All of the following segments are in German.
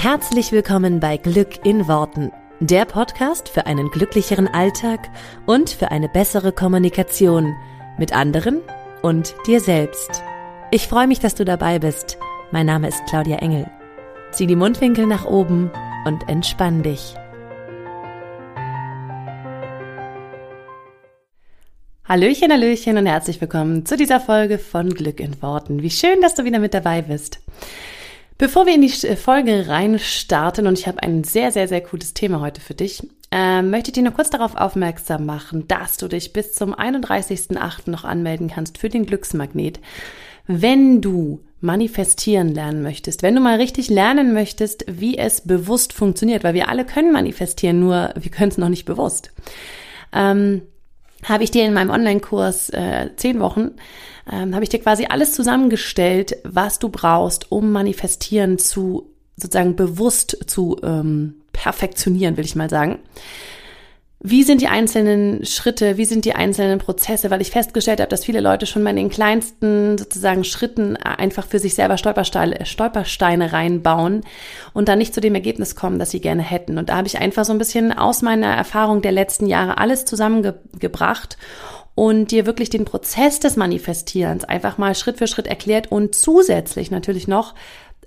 Herzlich willkommen bei Glück in Worten, der Podcast für einen glücklicheren Alltag und für eine bessere Kommunikation mit anderen und dir selbst. Ich freue mich, dass du dabei bist. Mein Name ist Claudia Engel. Zieh die Mundwinkel nach oben und entspann dich. Hallöchen, Hallöchen und herzlich willkommen zu dieser Folge von Glück in Worten. Wie schön, dass du wieder mit dabei bist. Bevor wir in die Folge reinstarten, und ich habe ein sehr, sehr, sehr cooles Thema heute für dich, äh, möchte ich dir nur kurz darauf aufmerksam machen, dass du dich bis zum 31.08. noch anmelden kannst für den Glücksmagnet. Wenn du manifestieren lernen möchtest, wenn du mal richtig lernen möchtest, wie es bewusst funktioniert, weil wir alle können manifestieren, nur wir können es noch nicht bewusst, ähm, habe ich dir in meinem Online-Kurs äh, zehn Wochen ähm, habe ich dir quasi alles zusammengestellt, was du brauchst, um manifestieren zu sozusagen bewusst zu ähm, perfektionieren, will ich mal sagen. Wie sind die einzelnen Schritte, wie sind die einzelnen Prozesse, weil ich festgestellt habe, dass viele Leute schon mal in den kleinsten sozusagen Schritten einfach für sich selber Stolpersteine, Stolpersteine reinbauen und dann nicht zu dem Ergebnis kommen, das sie gerne hätten. Und da habe ich einfach so ein bisschen aus meiner Erfahrung der letzten Jahre alles zusammengebracht und dir wirklich den Prozess des Manifestierens einfach mal Schritt für Schritt erklärt und zusätzlich natürlich noch,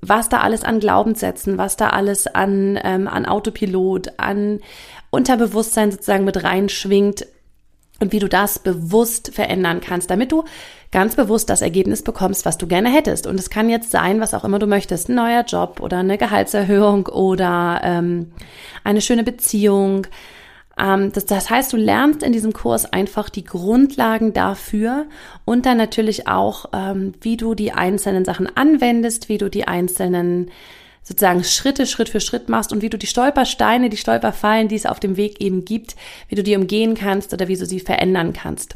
was da alles an Glaubenssätzen, was da alles an, ähm, an Autopilot, an Unterbewusstsein sozusagen mit reinschwingt und wie du das bewusst verändern kannst, damit du ganz bewusst das Ergebnis bekommst, was du gerne hättest. Und es kann jetzt sein, was auch immer du möchtest, ein neuer Job oder eine Gehaltserhöhung oder ähm, eine schöne Beziehung, das, das heißt, du lernst in diesem Kurs einfach die Grundlagen dafür und dann natürlich auch, ähm, wie du die einzelnen Sachen anwendest, wie du die einzelnen sozusagen Schritte Schritt für Schritt machst und wie du die Stolpersteine, die Stolperfallen, die es auf dem Weg eben gibt, wie du die umgehen kannst oder wie du sie verändern kannst.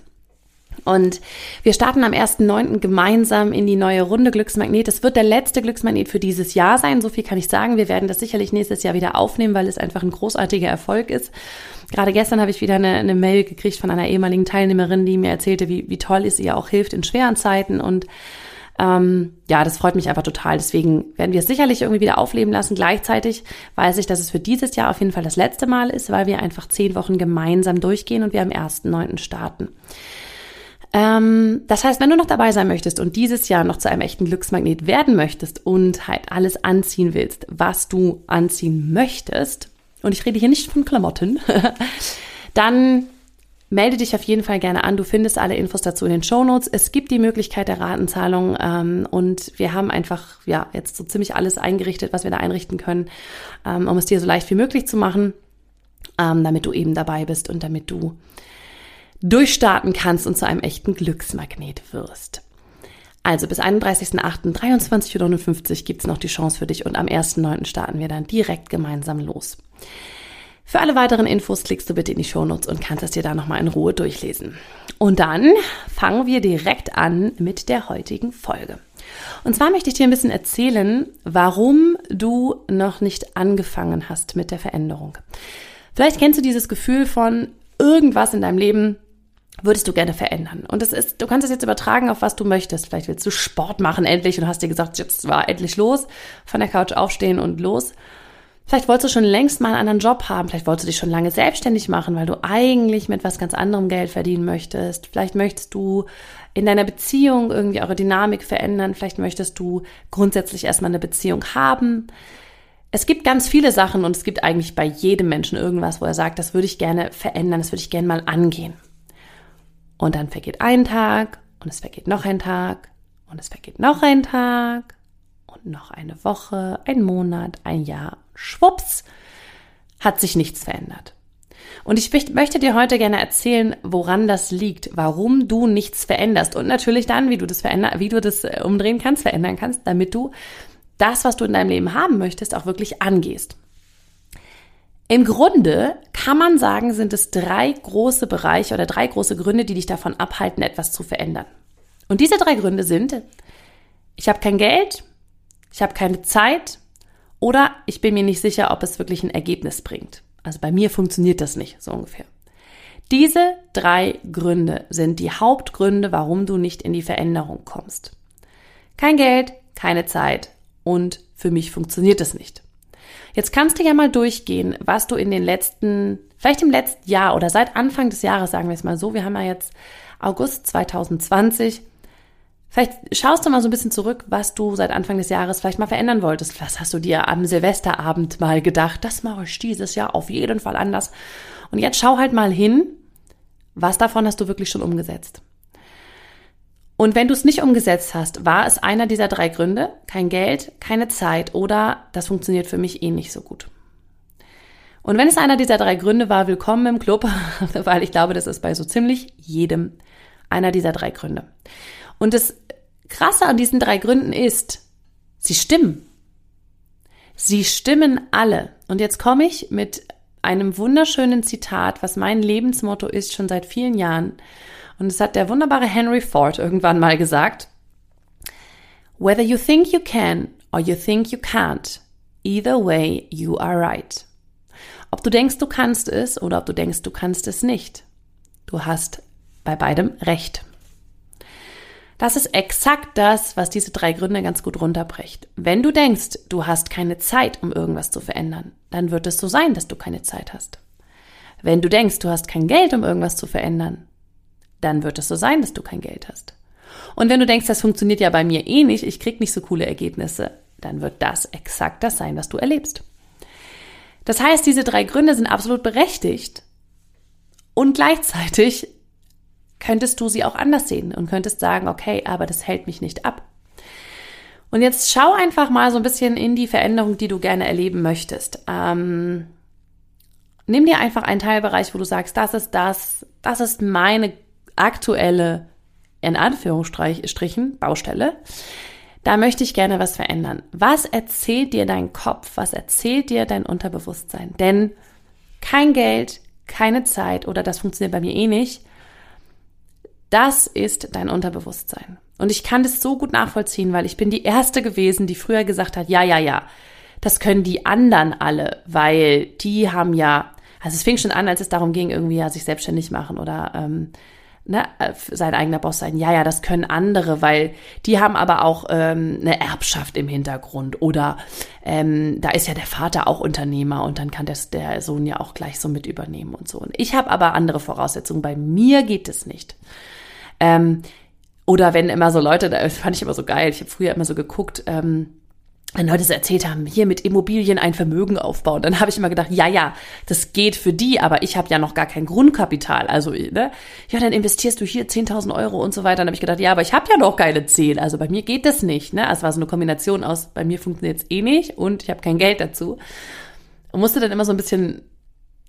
Und wir starten am 1.9. gemeinsam in die neue Runde Glücksmagnet. Es wird der letzte Glücksmagnet für dieses Jahr sein. So viel kann ich sagen. Wir werden das sicherlich nächstes Jahr wieder aufnehmen, weil es einfach ein großartiger Erfolg ist. Gerade gestern habe ich wieder eine, eine Mail gekriegt von einer ehemaligen Teilnehmerin, die mir erzählte, wie, wie toll es ihr auch hilft in schweren Zeiten und ähm, ja, das freut mich einfach total. Deswegen werden wir es sicherlich irgendwie wieder aufleben lassen. Gleichzeitig weiß ich, dass es für dieses Jahr auf jeden Fall das letzte Mal ist, weil wir einfach zehn Wochen gemeinsam durchgehen und wir am 1.9. starten. Ähm, das heißt, wenn du noch dabei sein möchtest und dieses Jahr noch zu einem echten Glücksmagnet werden möchtest und halt alles anziehen willst, was du anziehen möchtest, und ich rede hier nicht von Klamotten, dann melde dich auf jeden Fall gerne an. Du findest alle Infos dazu in den Show Notes. Es gibt die Möglichkeit der Ratenzahlung ähm, und wir haben einfach ja jetzt so ziemlich alles eingerichtet, was wir da einrichten können, ähm, um es dir so leicht wie möglich zu machen, ähm, damit du eben dabei bist und damit du durchstarten kannst und zu einem echten Glücksmagnet wirst. Also bis 31.08.23.59 Uhr gibt es noch die Chance für dich und am 1.9. starten wir dann direkt gemeinsam los. Für alle weiteren Infos klickst du bitte in die Shownotes und kannst es dir da nochmal in Ruhe durchlesen. Und dann fangen wir direkt an mit der heutigen Folge. Und zwar möchte ich dir ein bisschen erzählen, warum du noch nicht angefangen hast mit der Veränderung. Vielleicht kennst du dieses Gefühl von irgendwas in deinem Leben würdest du gerne verändern? Und das ist, du kannst es jetzt übertragen auf was du möchtest. Vielleicht willst du Sport machen endlich und hast dir gesagt, jetzt war endlich los, von der Couch aufstehen und los. Vielleicht wolltest du schon längst mal einen anderen Job haben. Vielleicht wolltest du dich schon lange selbstständig machen, weil du eigentlich mit was ganz anderem Geld verdienen möchtest. Vielleicht möchtest du in deiner Beziehung irgendwie eure Dynamik verändern. Vielleicht möchtest du grundsätzlich erstmal eine Beziehung haben. Es gibt ganz viele Sachen und es gibt eigentlich bei jedem Menschen irgendwas, wo er sagt, das würde ich gerne verändern, das würde ich gerne mal angehen. Und dann vergeht ein Tag und es vergeht noch ein Tag und es vergeht noch ein Tag und noch eine Woche, ein Monat, ein Jahr. Schwupps, hat sich nichts verändert. Und ich möchte dir heute gerne erzählen, woran das liegt, warum du nichts veränderst und natürlich dann, wie du das verändern, wie du das äh, umdrehen kannst, verändern kannst, damit du das, was du in deinem Leben haben möchtest, auch wirklich angehst. Im Grunde kann man sagen, sind es drei große Bereiche oder drei große Gründe, die dich davon abhalten, etwas zu verändern. Und diese drei Gründe sind, ich habe kein Geld, ich habe keine Zeit oder ich bin mir nicht sicher, ob es wirklich ein Ergebnis bringt. Also bei mir funktioniert das nicht, so ungefähr. Diese drei Gründe sind die Hauptgründe, warum du nicht in die Veränderung kommst. Kein Geld, keine Zeit und für mich funktioniert es nicht. Jetzt kannst du ja mal durchgehen, was du in den letzten, vielleicht im letzten Jahr oder seit Anfang des Jahres, sagen wir es mal so, wir haben ja jetzt August 2020, Vielleicht schaust du mal so ein bisschen zurück, was du seit Anfang des Jahres vielleicht mal verändern wolltest. Was hast du dir am Silvesterabend mal gedacht? Das mache ich dieses Jahr auf jeden Fall anders. Und jetzt schau halt mal hin, was davon hast du wirklich schon umgesetzt. Und wenn du es nicht umgesetzt hast, war es einer dieser drei Gründe, kein Geld, keine Zeit oder das funktioniert für mich eh nicht so gut. Und wenn es einer dieser drei Gründe war, willkommen im Club, weil ich glaube, das ist bei so ziemlich jedem einer dieser drei Gründe. Und das Krasse an diesen drei Gründen ist, sie stimmen. Sie stimmen alle. Und jetzt komme ich mit einem wunderschönen Zitat, was mein Lebensmotto ist schon seit vielen Jahren. Und es hat der wunderbare Henry Ford irgendwann mal gesagt. Whether you think you can or you think you can't, either way you are right. Ob du denkst, du kannst es oder ob du denkst, du kannst es nicht. Du hast bei beidem recht. Das ist exakt das, was diese drei Gründe ganz gut runterbricht. Wenn du denkst, du hast keine Zeit, um irgendwas zu verändern, dann wird es so sein, dass du keine Zeit hast. Wenn du denkst, du hast kein Geld, um irgendwas zu verändern, dann wird es so sein, dass du kein Geld hast. Und wenn du denkst, das funktioniert ja bei mir eh nicht, ich krieg nicht so coole Ergebnisse, dann wird das exakt das sein, was du erlebst. Das heißt, diese drei Gründe sind absolut berechtigt und gleichzeitig könntest du sie auch anders sehen und könntest sagen, okay, aber das hält mich nicht ab. Und jetzt schau einfach mal so ein bisschen in die Veränderung, die du gerne erleben möchtest. Ähm, nimm dir einfach einen Teilbereich, wo du sagst, das ist das, das ist meine aktuelle, in Anführungsstrichen, Baustelle. Da möchte ich gerne was verändern. Was erzählt dir dein Kopf? Was erzählt dir dein Unterbewusstsein? Denn kein Geld, keine Zeit oder das funktioniert bei mir eh nicht, das ist dein Unterbewusstsein. Und ich kann das so gut nachvollziehen, weil ich bin die Erste gewesen, die früher gesagt hat, ja, ja, ja, das können die anderen alle, weil die haben ja, also es fing schon an, als es darum ging, irgendwie ja, sich selbstständig machen oder ähm, ne, sein eigener Boss sein. Ja, ja, das können andere, weil die haben aber auch ähm, eine Erbschaft im Hintergrund oder ähm, da ist ja der Vater auch Unternehmer und dann kann das, der Sohn ja auch gleich so mit übernehmen und so. Und ich habe aber andere Voraussetzungen. Bei mir geht es nicht. Ähm, oder wenn immer so Leute, das fand ich immer so geil, ich habe früher immer so geguckt, ähm, wenn Leute so erzählt haben, hier mit Immobilien ein Vermögen aufbauen, dann habe ich immer gedacht, ja, ja, das geht für die, aber ich habe ja noch gar kein Grundkapital. Also, ne? ja, dann investierst du hier 10.000 Euro und so weiter. Dann habe ich gedacht, ja, aber ich habe ja noch keine 10. Also bei mir geht das nicht. Ne? Also war so eine Kombination aus, bei mir funktioniert es eh nicht und ich habe kein Geld dazu. Und musste dann immer so ein bisschen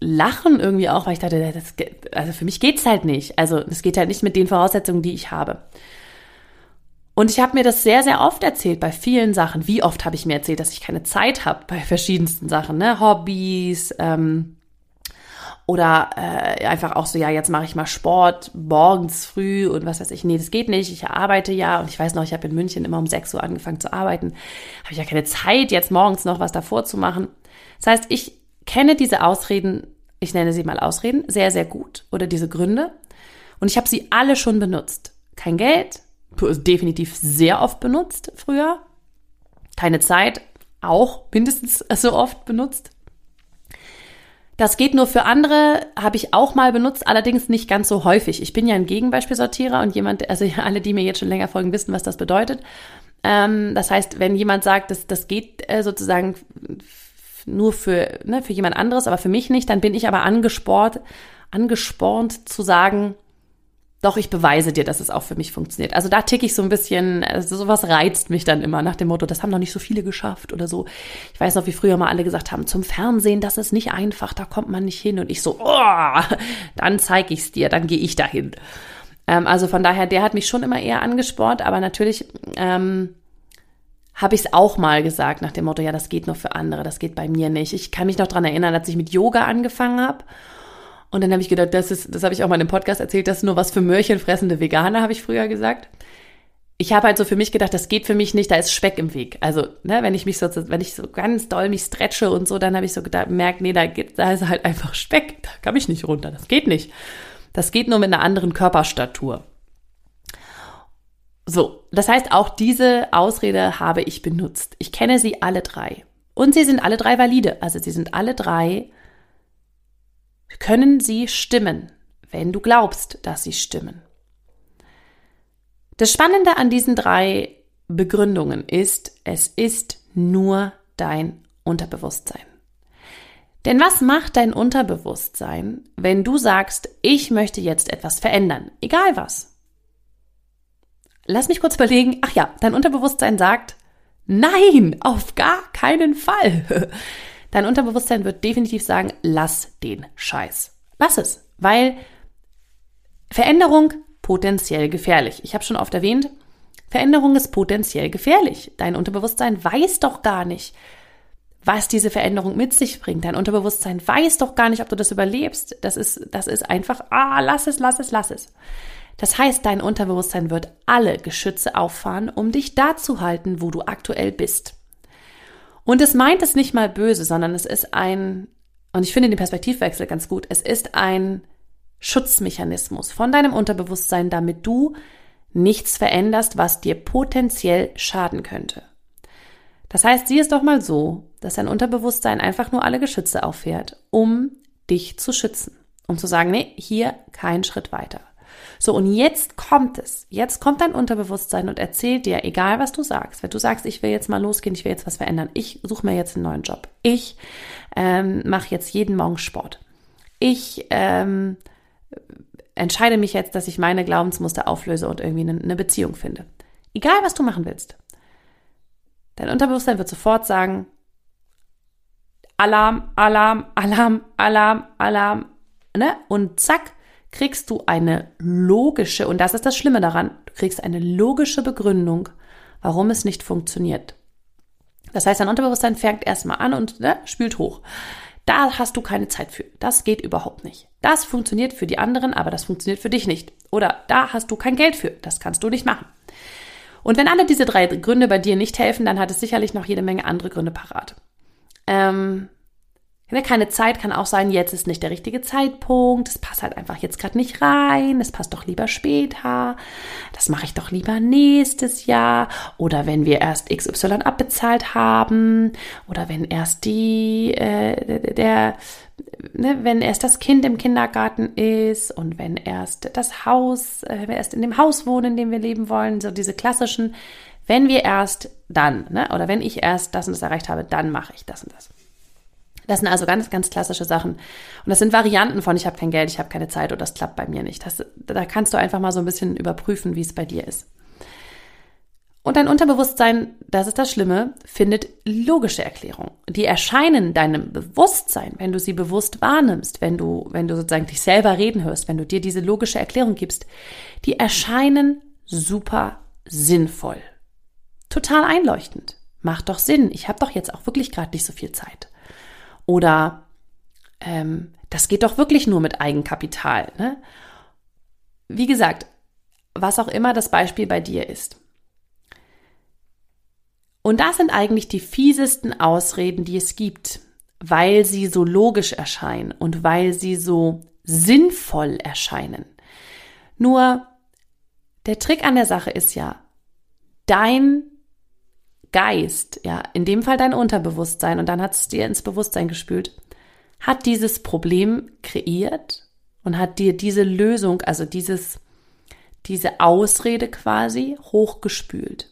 lachen irgendwie auch, weil ich dachte, das, also für mich geht's halt nicht. Also es geht halt nicht mit den Voraussetzungen, die ich habe. Und ich habe mir das sehr, sehr oft erzählt bei vielen Sachen. Wie oft habe ich mir erzählt, dass ich keine Zeit habe bei verschiedensten Sachen, ne? Hobbys ähm, oder äh, einfach auch so, ja, jetzt mache ich mal Sport morgens früh und was weiß ich. Nee, das geht nicht. Ich arbeite ja und ich weiß noch, ich habe in München immer um 6 Uhr angefangen zu arbeiten. Habe ich ja keine Zeit, jetzt morgens noch was davor zu machen. Das heißt, ich kenne diese Ausreden, ich nenne sie mal Ausreden, sehr, sehr gut oder diese Gründe. Und ich habe sie alle schon benutzt. Kein Geld, definitiv sehr oft benutzt früher. Keine Zeit, auch mindestens so oft benutzt. Das geht nur für andere, habe ich auch mal benutzt, allerdings nicht ganz so häufig. Ich bin ja ein Gegenbeispielsortierer und jemand, also alle, die mir jetzt schon länger folgen, wissen, was das bedeutet. Ähm, das heißt, wenn jemand sagt, das, das geht äh, sozusagen nur für, ne, für jemand anderes, aber für mich nicht, dann bin ich aber angespornt, angespornt zu sagen, doch, ich beweise dir, dass es auch für mich funktioniert. Also da ticke ich so ein bisschen, also sowas reizt mich dann immer nach dem Motto, das haben noch nicht so viele geschafft oder so. Ich weiß noch, wie früher mal alle gesagt haben, zum Fernsehen, das ist nicht einfach, da kommt man nicht hin. Und ich so, oh, dann zeige ich es dir, dann gehe ich dahin. Ähm, also von daher, der hat mich schon immer eher angespornt, aber natürlich ähm, habe ich es auch mal gesagt nach dem Motto, ja, das geht nur für andere, das geht bei mir nicht. Ich kann mich noch dran erinnern, als ich mit Yoga angefangen habe. Und dann habe ich gedacht, das ist, das habe ich auch mal in einem Podcast erzählt, das ist nur was für Möhrchenfressende Veganer, habe ich früher gesagt. Ich habe halt so für mich gedacht, das geht für mich nicht, da ist Speck im Weg. Also, ne, wenn ich mich so, wenn ich so ganz doll mich stretche und so, dann habe ich so gedacht, merkt, nee, da, geht, da ist halt einfach Speck, da kann ich nicht runter, das geht nicht. Das geht nur mit einer anderen Körperstatur. So, das heißt, auch diese Ausrede habe ich benutzt. Ich kenne sie alle drei. Und sie sind alle drei valide. Also sie sind alle drei, können sie stimmen, wenn du glaubst, dass sie stimmen. Das Spannende an diesen drei Begründungen ist, es ist nur dein Unterbewusstsein. Denn was macht dein Unterbewusstsein, wenn du sagst, ich möchte jetzt etwas verändern, egal was? Lass mich kurz überlegen, ach ja, dein Unterbewusstsein sagt, nein, auf gar keinen Fall. Dein Unterbewusstsein wird definitiv sagen, lass den Scheiß. Lass es, weil Veränderung potenziell gefährlich. Ich habe schon oft erwähnt, Veränderung ist potenziell gefährlich. Dein Unterbewusstsein weiß doch gar nicht, was diese Veränderung mit sich bringt. Dein Unterbewusstsein weiß doch gar nicht, ob du das überlebst. Das ist, das ist einfach, ah, lass es, lass es, lass es. Das heißt, dein Unterbewusstsein wird alle Geschütze auffahren, um dich da zu halten, wo du aktuell bist. Und es meint es nicht mal böse, sondern es ist ein, und ich finde den Perspektivwechsel ganz gut, es ist ein Schutzmechanismus von deinem Unterbewusstsein, damit du nichts veränderst, was dir potenziell schaden könnte. Das heißt, sieh es doch mal so, dass dein Unterbewusstsein einfach nur alle Geschütze auffährt, um dich zu schützen. Um zu sagen, nee, hier kein Schritt weiter. So, und jetzt kommt es. Jetzt kommt dein Unterbewusstsein und erzählt dir, egal was du sagst, wenn du sagst, ich will jetzt mal losgehen, ich will jetzt was verändern, ich suche mir jetzt einen neuen Job, ich ähm, mache jetzt jeden Morgen Sport, ich ähm, entscheide mich jetzt, dass ich meine Glaubensmuster auflöse und irgendwie eine, eine Beziehung finde. Egal, was du machen willst. Dein Unterbewusstsein wird sofort sagen, Alarm, Alarm, Alarm, Alarm, Alarm, ne? Und zack, kriegst du eine logische, und das ist das Schlimme daran, du kriegst eine logische Begründung, warum es nicht funktioniert. Das heißt, dein Unterbewusstsein fängt erstmal an und ne, spült hoch. Da hast du keine Zeit für. Das geht überhaupt nicht. Das funktioniert für die anderen, aber das funktioniert für dich nicht. Oder da hast du kein Geld für. Das kannst du nicht machen. Und wenn alle diese drei Gründe bei dir nicht helfen, dann hat es sicherlich noch jede Menge andere Gründe parat. Ähm, keine Zeit kann auch sein, jetzt ist nicht der richtige Zeitpunkt, es passt halt einfach jetzt gerade nicht rein, es passt doch lieber später, das mache ich doch lieber nächstes Jahr oder wenn wir erst XY abbezahlt haben oder wenn erst die, äh, der, ne, wenn erst das Kind im Kindergarten ist und wenn erst das Haus, äh, wenn wir erst in dem Haus wohnen, in dem wir leben wollen, so diese klassischen, wenn wir erst dann, ne, oder wenn ich erst das und das erreicht habe, dann mache ich das und das. Das sind also ganz, ganz klassische Sachen. Und das sind Varianten von, ich habe kein Geld, ich habe keine Zeit oder das klappt bei mir nicht. Das, da kannst du einfach mal so ein bisschen überprüfen, wie es bei dir ist. Und dein Unterbewusstsein, das ist das Schlimme, findet logische Erklärungen. Die erscheinen deinem Bewusstsein, wenn du sie bewusst wahrnimmst, wenn du, wenn du sozusagen dich selber reden hörst, wenn du dir diese logische Erklärung gibst, die erscheinen super sinnvoll. Total einleuchtend. Macht doch Sinn. Ich habe doch jetzt auch wirklich gerade nicht so viel Zeit. Oder ähm, das geht doch wirklich nur mit Eigenkapital. Ne? Wie gesagt, was auch immer das Beispiel bei dir ist. Und das sind eigentlich die fiesesten Ausreden, die es gibt, weil sie so logisch erscheinen und weil sie so sinnvoll erscheinen. Nur der Trick an der Sache ist ja, dein Geist, ja, in dem Fall dein Unterbewusstsein, und dann hat es dir ins Bewusstsein gespült, hat dieses Problem kreiert und hat dir diese Lösung, also dieses, diese Ausrede quasi hochgespült.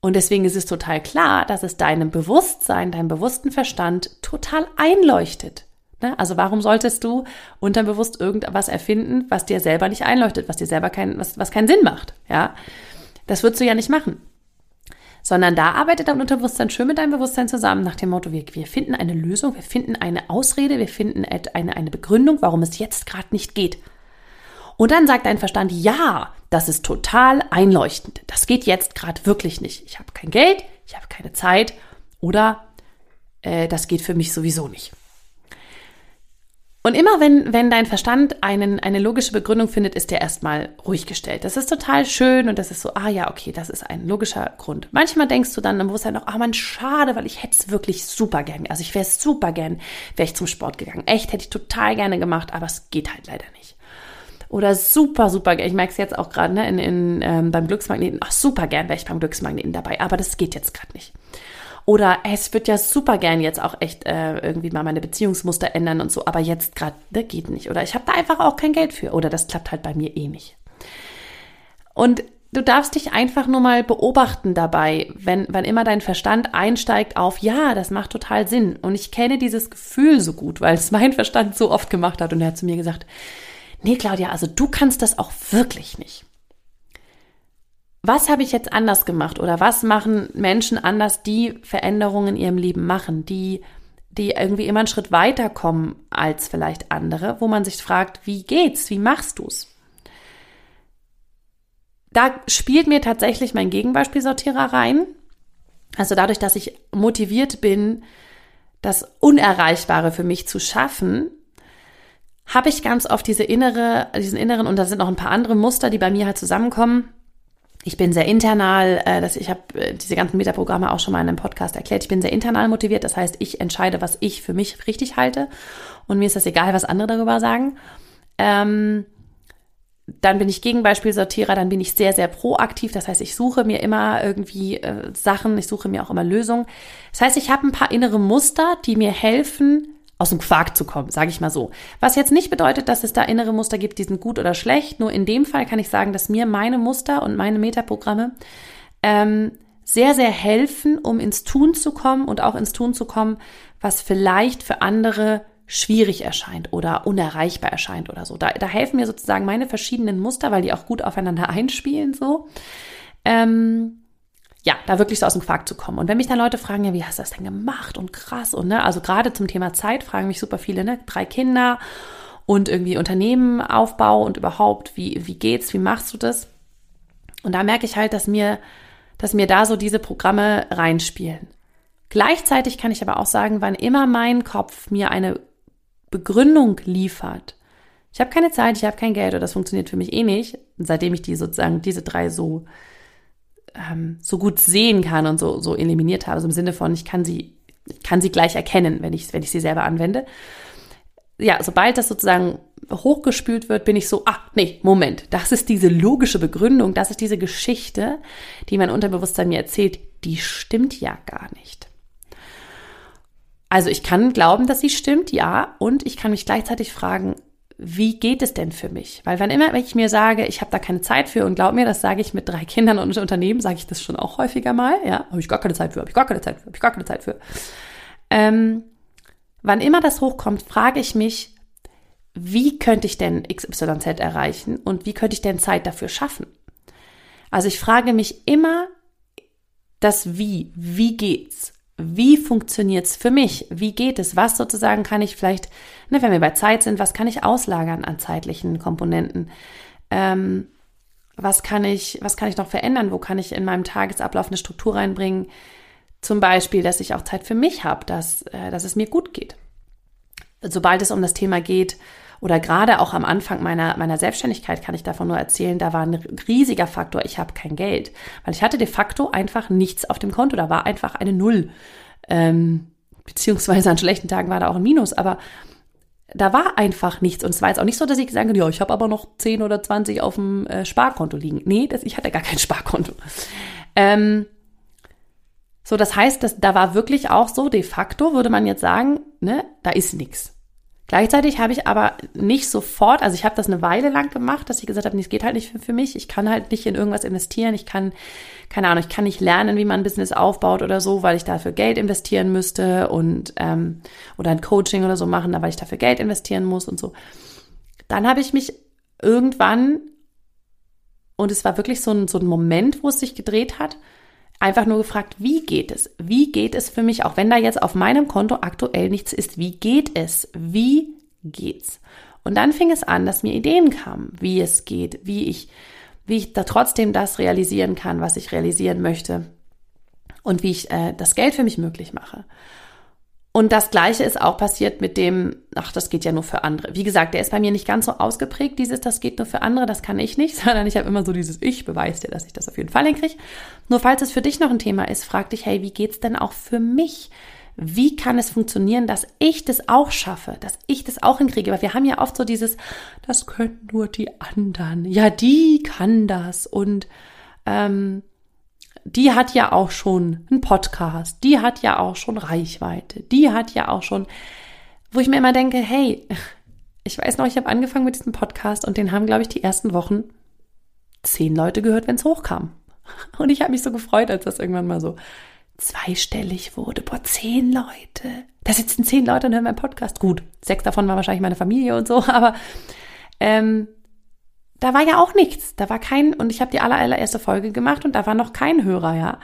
Und deswegen ist es total klar, dass es deinem Bewusstsein, deinem bewussten Verstand total einleuchtet. Ne? Also warum solltest du unterbewusst irgendwas erfinden, was dir selber nicht einleuchtet, was dir selber kein, was, was keinen Sinn macht? Ja, das würdest du ja nicht machen sondern da arbeitet dein Unterbewusstsein schön mit deinem Bewusstsein zusammen nach dem Motto, wir, wir finden eine Lösung, wir finden eine Ausrede, wir finden eine, eine Begründung, warum es jetzt gerade nicht geht. Und dann sagt dein Verstand, ja, das ist total einleuchtend. Das geht jetzt gerade wirklich nicht. Ich habe kein Geld, ich habe keine Zeit oder äh, das geht für mich sowieso nicht. Und immer wenn, wenn dein Verstand einen, eine logische Begründung findet, ist der erstmal ruhig gestellt. Das ist total schön und das ist so, ah ja, okay, das ist ein logischer Grund. Manchmal denkst du dann im Bewusstsein noch, ah man, schade, weil ich hätte es wirklich super gern. Also ich wäre super gern, wäre ich zum Sport gegangen. Echt, hätte ich total gerne gemacht, aber es geht halt leider nicht. Oder super, super, ich merke es jetzt auch gerade ne, in, in, ähm, beim Glücksmagneten, ach super gern wäre ich beim Glücksmagneten dabei, aber das geht jetzt gerade nicht. Oder es wird ja super gern jetzt auch echt äh, irgendwie mal meine Beziehungsmuster ändern und so, aber jetzt gerade, ne, geht nicht. Oder ich habe da einfach auch kein Geld für. Oder das klappt halt bei mir eh nicht. Und du darfst dich einfach nur mal beobachten dabei, wenn, wenn immer dein Verstand einsteigt auf, ja, das macht total Sinn. Und ich kenne dieses Gefühl so gut, weil es mein Verstand so oft gemacht hat. Und er hat zu mir gesagt, nee, Claudia, also du kannst das auch wirklich nicht. Was habe ich jetzt anders gemacht oder was machen Menschen anders, die Veränderungen in ihrem Leben machen, die, die irgendwie immer einen Schritt weiter kommen als vielleicht andere, wo man sich fragt, wie geht's, wie machst du's? Da spielt mir tatsächlich mein Gegenbeispielsortierer rein. Also dadurch, dass ich motiviert bin, das Unerreichbare für mich zu schaffen, habe ich ganz oft diese innere, diesen inneren, und da sind noch ein paar andere Muster, die bei mir halt zusammenkommen. Ich bin sehr internal, äh, dass ich habe äh, diese ganzen Metaprogramme auch schon mal in einem Podcast erklärt. Ich bin sehr internal motiviert, das heißt, ich entscheide, was ich für mich richtig halte und mir ist das egal, was andere darüber sagen. Ähm, dann bin ich Gegenbeispielsortierer, dann bin ich sehr, sehr proaktiv. Das heißt, ich suche mir immer irgendwie äh, Sachen, ich suche mir auch immer Lösungen. Das heißt, ich habe ein paar innere Muster, die mir helfen, aus dem Quark zu kommen, sage ich mal so. Was jetzt nicht bedeutet, dass es da innere Muster gibt, die sind gut oder schlecht. Nur in dem Fall kann ich sagen, dass mir meine Muster und meine Metaprogramme ähm, sehr, sehr helfen, um ins Tun zu kommen und auch ins Tun zu kommen, was vielleicht für andere schwierig erscheint oder unerreichbar erscheint oder so. Da, da helfen mir sozusagen meine verschiedenen Muster, weil die auch gut aufeinander einspielen so. Ähm, ja, da wirklich so aus dem Quark zu kommen. Und wenn mich dann Leute fragen, ja, wie hast du das denn gemacht und krass und ne, also gerade zum Thema Zeit fragen mich super viele, ne, drei Kinder und irgendwie Unternehmenaufbau und überhaupt, wie, wie geht's, wie machst du das? Und da merke ich halt, dass mir, dass mir da so diese Programme reinspielen. Gleichzeitig kann ich aber auch sagen, wann immer mein Kopf mir eine Begründung liefert. Ich habe keine Zeit, ich habe kein Geld oder das funktioniert für mich eh nicht, seitdem ich die sozusagen diese drei so ähm, so gut sehen kann und so so eliminiert habe, so im Sinne von ich kann sie kann sie gleich erkennen, wenn ich wenn ich sie selber anwende. Ja, sobald das sozusagen hochgespült wird, bin ich so, ah, nee, Moment, das ist diese logische Begründung, das ist diese Geschichte, die mein Unterbewusstsein mir erzählt, die stimmt ja gar nicht. Also ich kann glauben, dass sie stimmt, ja, und ich kann mich gleichzeitig fragen, wie geht es denn für mich? Weil wann immer ich mir sage, ich habe da keine Zeit für und glaub mir, das sage ich mit drei Kindern und Unternehmen, sage ich das schon auch häufiger mal, ja, habe ich gar keine Zeit für, habe ich gar keine Zeit für, habe ich gar keine Zeit für. Ähm, wann immer das hochkommt, frage ich mich, wie könnte ich denn XYZ erreichen und wie könnte ich denn Zeit dafür schaffen? Also ich frage mich immer das Wie, wie geht's? Wie funktioniert's für mich? Wie geht es? Was sozusagen kann ich vielleicht, ne, wenn wir bei Zeit sind, was kann ich auslagern an zeitlichen Komponenten? Ähm, was kann ich, was kann ich noch verändern? Wo kann ich in meinem Tagesablauf eine Struktur reinbringen? Zum Beispiel, dass ich auch Zeit für mich habe, dass, äh, dass es mir gut geht. Sobald es um das Thema geht, oder gerade auch am Anfang meiner, meiner Selbstständigkeit kann ich davon nur erzählen, da war ein riesiger Faktor, ich habe kein Geld. Weil ich hatte de facto einfach nichts auf dem Konto, da war einfach eine Null. Ähm, beziehungsweise an schlechten Tagen war da auch ein Minus, aber da war einfach nichts. Und es war jetzt auch nicht so, dass ich gesagt habe, ja, ich habe aber noch 10 oder 20 auf dem äh, Sparkonto liegen. Nee, das, ich hatte gar kein Sparkonto. Ähm, so, das heißt, dass, da war wirklich auch so, de facto würde man jetzt sagen, ne, da ist nichts. Gleichzeitig habe ich aber nicht sofort, also ich habe das eine Weile lang gemacht, dass ich gesagt habe, nee, es geht halt nicht für, für, mich. Ich kann halt nicht in irgendwas investieren. Ich kann, keine Ahnung, ich kann nicht lernen, wie man ein Business aufbaut oder so, weil ich dafür Geld investieren müsste und ähm, oder ein Coaching oder so machen, weil ich dafür Geld investieren muss und so. Dann habe ich mich irgendwann, und es war wirklich so ein, so ein Moment, wo es sich gedreht hat, einfach nur gefragt, wie geht es? Wie geht es für mich, auch wenn da jetzt auf meinem Konto aktuell nichts ist? Wie geht es? Wie geht's? Und dann fing es an, dass mir Ideen kamen, wie es geht, wie ich, wie ich da trotzdem das realisieren kann, was ich realisieren möchte und wie ich äh, das Geld für mich möglich mache. Und das Gleiche ist auch passiert mit dem, ach, das geht ja nur für andere. Wie gesagt, der ist bei mir nicht ganz so ausgeprägt, dieses, das geht nur für andere, das kann ich nicht, sondern ich habe immer so dieses Ich beweise dir, dass ich das auf jeden Fall hinkriege. Nur falls es für dich noch ein Thema ist, frag dich, hey, wie geht's denn auch für mich? Wie kann es funktionieren, dass ich das auch schaffe, dass ich das auch hinkriege? Weil wir haben ja oft so dieses, das können nur die anderen. Ja, die kann das. Und ähm, die hat ja auch schon einen Podcast, die hat ja auch schon Reichweite, die hat ja auch schon, wo ich mir immer denke, hey, ich weiß noch, ich habe angefangen mit diesem Podcast und den haben, glaube ich, die ersten Wochen zehn Leute gehört, wenn es hochkam. Und ich habe mich so gefreut, als das irgendwann mal so zweistellig wurde. Boah, zehn Leute. Da sitzen zehn Leute und hören meinen Podcast. Gut, sechs davon war wahrscheinlich meine Familie und so, aber ähm, da war ja auch nichts. Da war kein, und ich habe die aller, allererste Folge gemacht und da war noch kein Hörer, ja.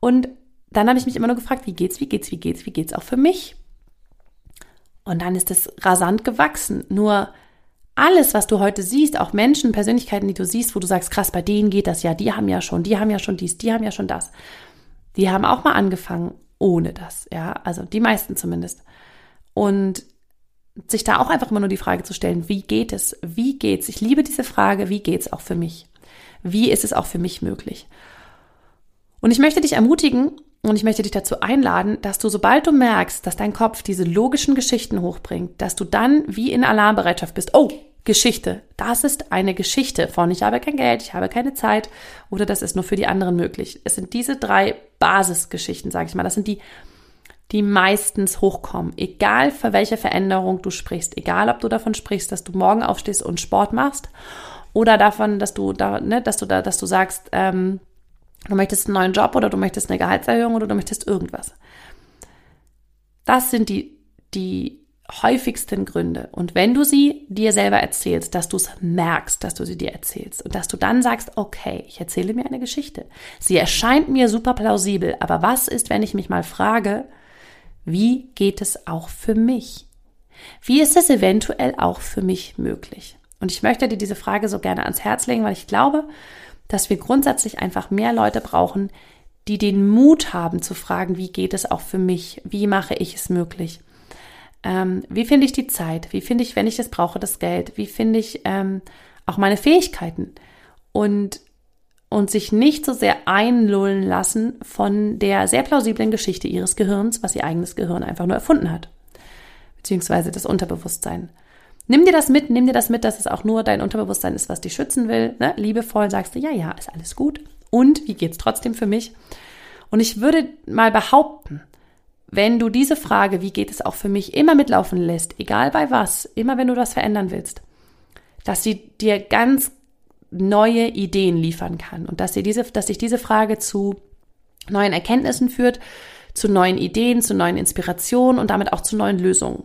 Und dann habe ich mich immer nur gefragt, wie geht's, wie geht's, wie geht's, wie geht's auch für mich? Und dann ist es rasant gewachsen. Nur alles, was du heute siehst, auch Menschen, Persönlichkeiten, die du siehst, wo du sagst, krass, bei denen geht das ja, die haben ja schon, die haben ja schon dies, die haben ja schon das. Die haben auch mal angefangen ohne das, ja, also die meisten zumindest. Und sich da auch einfach immer nur die Frage zu stellen, wie geht es? Wie geht's? Ich liebe diese Frage, wie geht's auch für mich? Wie ist es auch für mich möglich? Und ich möchte dich ermutigen, und ich möchte dich dazu einladen, dass du, sobald du merkst, dass dein Kopf diese logischen Geschichten hochbringt, dass du dann wie in Alarmbereitschaft bist. Oh, Geschichte. Das ist eine Geschichte von ich habe kein Geld, ich habe keine Zeit oder das ist nur für die anderen möglich. Es sind diese drei Basisgeschichten, sage ich mal. Das sind die, die meistens hochkommen. Egal für welche Veränderung du sprichst, egal ob du davon sprichst, dass du morgen aufstehst und Sport machst oder davon, dass du da, ne, dass du da, dass du sagst, ähm, Du möchtest einen neuen Job oder du möchtest eine Gehaltserhöhung oder du möchtest irgendwas. Das sind die, die häufigsten Gründe. Und wenn du sie dir selber erzählst, dass du es merkst, dass du sie dir erzählst und dass du dann sagst, okay, ich erzähle mir eine Geschichte. Sie erscheint mir super plausibel, aber was ist, wenn ich mich mal frage, wie geht es auch für mich? Wie ist es eventuell auch für mich möglich? Und ich möchte dir diese Frage so gerne ans Herz legen, weil ich glaube, dass wir grundsätzlich einfach mehr Leute brauchen, die den Mut haben zu fragen, wie geht es auch für mich? Wie mache ich es möglich? Ähm, wie finde ich die Zeit? Wie finde ich, wenn ich es brauche, das Geld? Wie finde ich ähm, auch meine Fähigkeiten? Und, und sich nicht so sehr einlullen lassen von der sehr plausiblen Geschichte ihres Gehirns, was ihr eigenes Gehirn einfach nur erfunden hat. Beziehungsweise das Unterbewusstsein. Nimm dir das mit, nimm dir das mit, dass es auch nur dein Unterbewusstsein ist, was dich schützen will. Ne? Liebevoll sagst du, ja, ja, ist alles gut. Und wie geht's trotzdem für mich? Und ich würde mal behaupten, wenn du diese Frage, wie geht es auch für mich, immer mitlaufen lässt, egal bei was, immer wenn du das verändern willst, dass sie dir ganz neue Ideen liefern kann und dass, sie diese, dass sich diese Frage zu neuen Erkenntnissen führt, zu neuen Ideen, zu neuen Inspirationen und damit auch zu neuen Lösungen.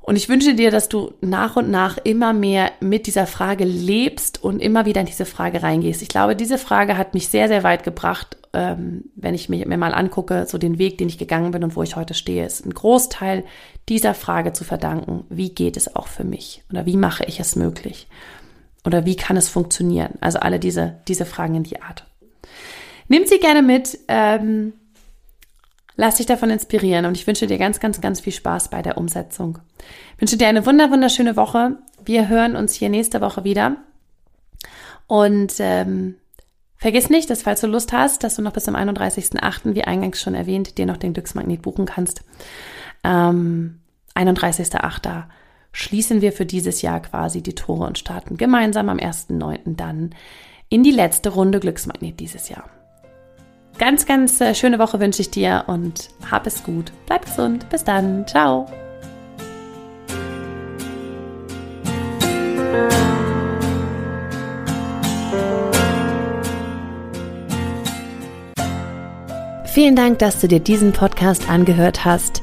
Und ich wünsche dir, dass du nach und nach immer mehr mit dieser Frage lebst und immer wieder in diese Frage reingehst. Ich glaube, diese Frage hat mich sehr, sehr weit gebracht, ähm, wenn ich mir mal angucke, so den Weg, den ich gegangen bin und wo ich heute stehe, ist ein Großteil dieser Frage zu verdanken. Wie geht es auch für mich? Oder wie mache ich es möglich? Oder wie kann es funktionieren? Also alle diese, diese Fragen in die Art. Nimm sie gerne mit. Ähm, Lass dich davon inspirieren und ich wünsche dir ganz, ganz, ganz viel Spaß bei der Umsetzung. Ich wünsche dir eine wunder, wunderschöne Woche. Wir hören uns hier nächste Woche wieder. Und ähm, vergiss nicht, dass falls du Lust hast, dass du noch bis zum 31.08., wie eingangs schon erwähnt, dir noch den Glücksmagnet buchen kannst. Ähm, 31.08. schließen wir für dieses Jahr quasi die Tore und starten gemeinsam am 1.9. dann in die letzte Runde Glücksmagnet dieses Jahr. Ganz, ganz äh, schöne Woche wünsche ich dir und hab es gut. Bleib gesund. Bis dann. Ciao. Vielen Dank, dass du dir diesen Podcast angehört hast.